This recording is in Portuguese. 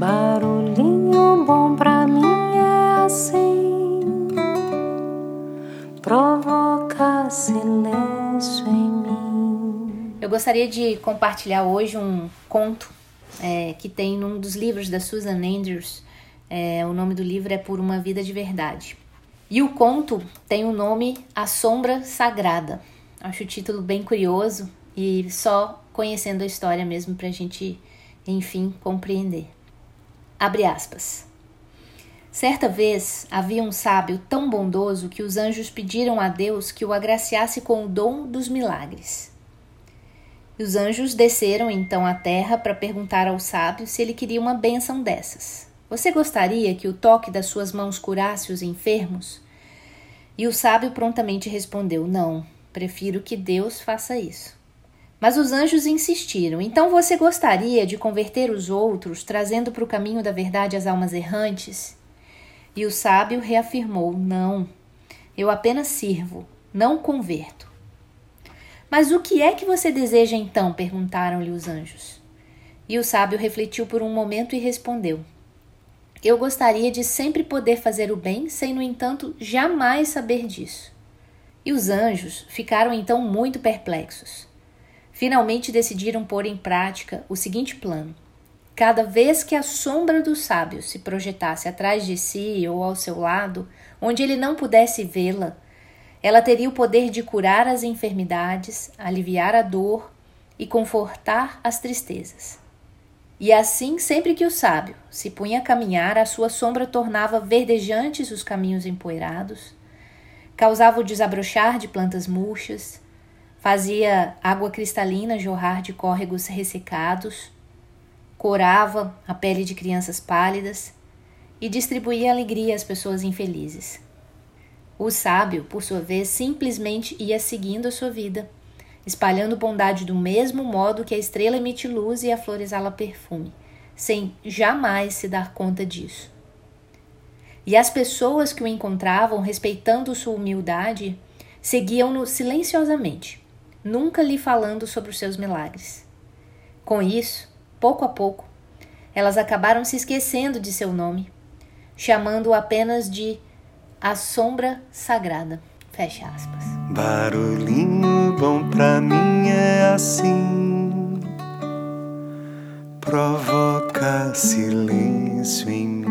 Barulhinho bom pra mim é assim, provoca silêncio em mim. Eu gostaria de compartilhar hoje um conto é, que tem num dos livros da Susan Andrews. É, o nome do livro é Por uma Vida de Verdade. E o conto tem o nome A Sombra Sagrada. Acho o título bem curioso e só conhecendo a história mesmo para a gente, enfim, compreender. Abre aspas. Certa vez havia um sábio tão bondoso que os anjos pediram a Deus que o agraciasse com o dom dos milagres. E os anjos desceram então à terra para perguntar ao sábio se ele queria uma bênção dessas. Você gostaria que o toque das suas mãos curasse os enfermos? E o sábio prontamente respondeu: Não, prefiro que Deus faça isso. Mas os anjos insistiram: Então você gostaria de converter os outros, trazendo para o caminho da verdade as almas errantes? E o sábio reafirmou: Não, eu apenas sirvo, não converto. Mas o que é que você deseja então? perguntaram-lhe os anjos. E o sábio refletiu por um momento e respondeu: Eu gostaria de sempre poder fazer o bem, sem, no entanto, jamais saber disso. E os anjos ficaram então muito perplexos. Finalmente decidiram pôr em prática o seguinte plano: cada vez que a sombra do sábio se projetasse atrás de si ou ao seu lado, onde ele não pudesse vê-la, ela teria o poder de curar as enfermidades, aliviar a dor e confortar as tristezas. E assim, sempre que o sábio se punha a caminhar, a sua sombra tornava verdejantes os caminhos empoeirados, causava o desabrochar de plantas murchas, fazia água cristalina jorrar de córregos ressecados, corava a pele de crianças pálidas e distribuía alegria às pessoas infelizes. O sábio, por sua vez, simplesmente ia seguindo a sua vida, espalhando bondade do mesmo modo que a estrela emite luz e a flor exala perfume, sem jamais se dar conta disso. E as pessoas que o encontravam, respeitando sua humildade, seguiam-no silenciosamente, nunca lhe falando sobre os seus milagres. Com isso, pouco a pouco, elas acabaram se esquecendo de seu nome, chamando-o apenas de a sombra sagrada. Fecha aspas. Barulhinho bom pra mim é assim, provoca silêncio em mim.